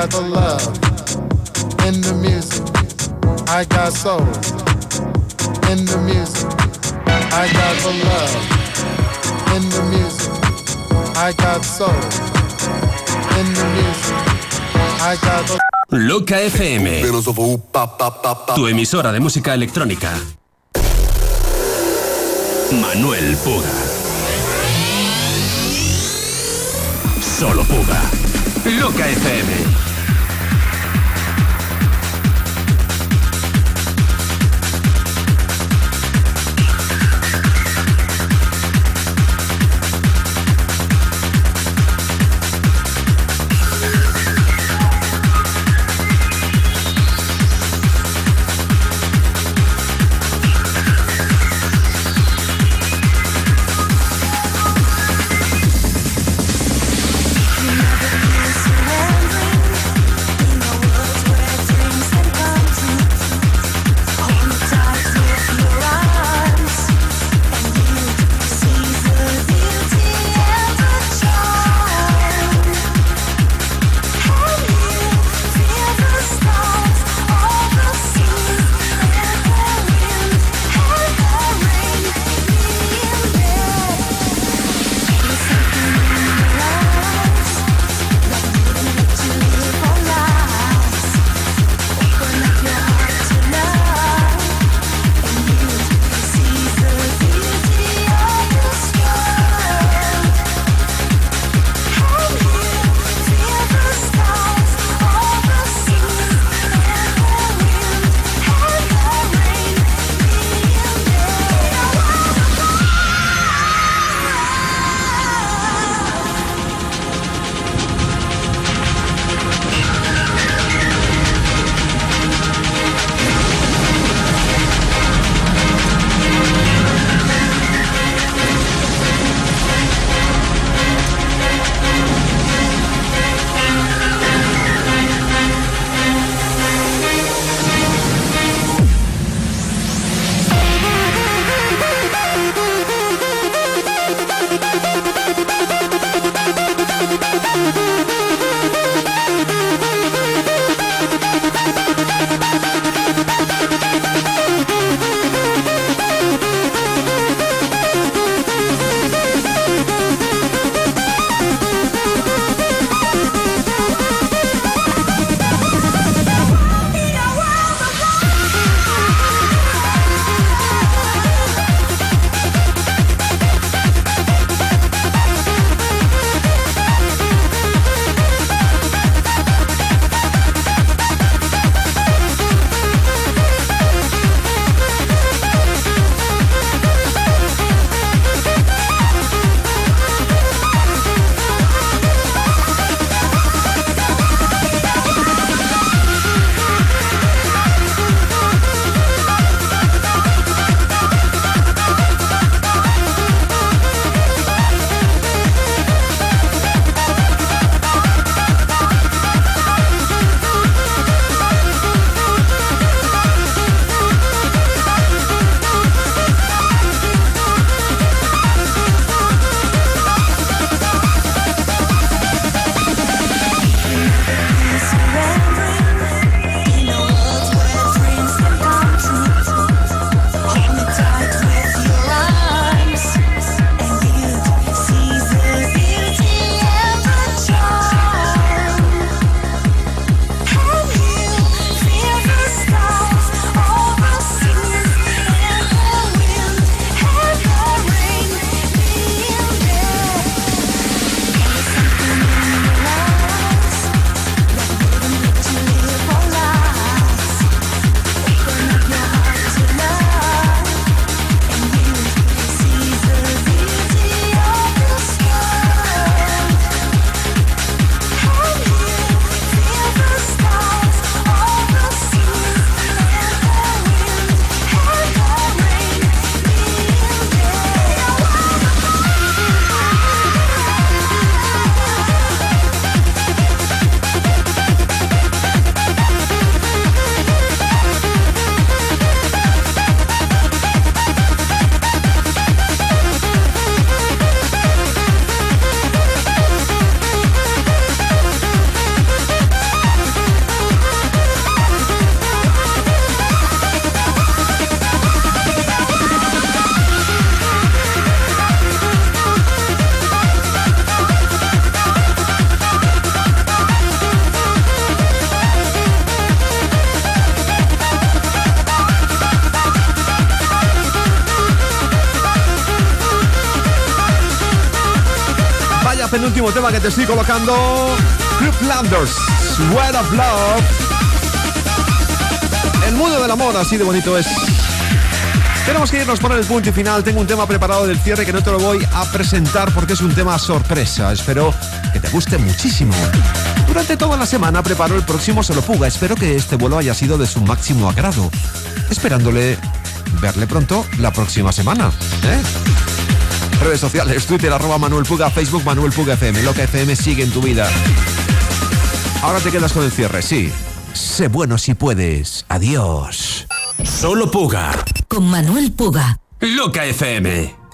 Got the love in the music. I got soul in the music. I got the love in the music. I got soul in the music. I got the Loca FM. Tu emisora de música electrónica. Manuel Puga. Solo Puga. Loca FM. Tema que te estoy colocando. Group Landers, Sweat of Love. El mundo del amor, así de bonito es. Tenemos que irnos por el punto y final. Tengo un tema preparado del cierre que no te lo voy a presentar porque es un tema sorpresa. Espero que te guste muchísimo. Durante toda la semana preparo el próximo Solopuga. Espero que este vuelo haya sido de su máximo agrado. Esperándole verle pronto la próxima semana. ¿eh? Redes sociales, Twitter, arroba Manuel Puga, Facebook Manuel Puga FM. Lo que FM sigue en tu vida. Ahora te quedas con el cierre, sí. Sé bueno si puedes. Adiós. Solo Puga. Con Manuel Puga. Loca FM.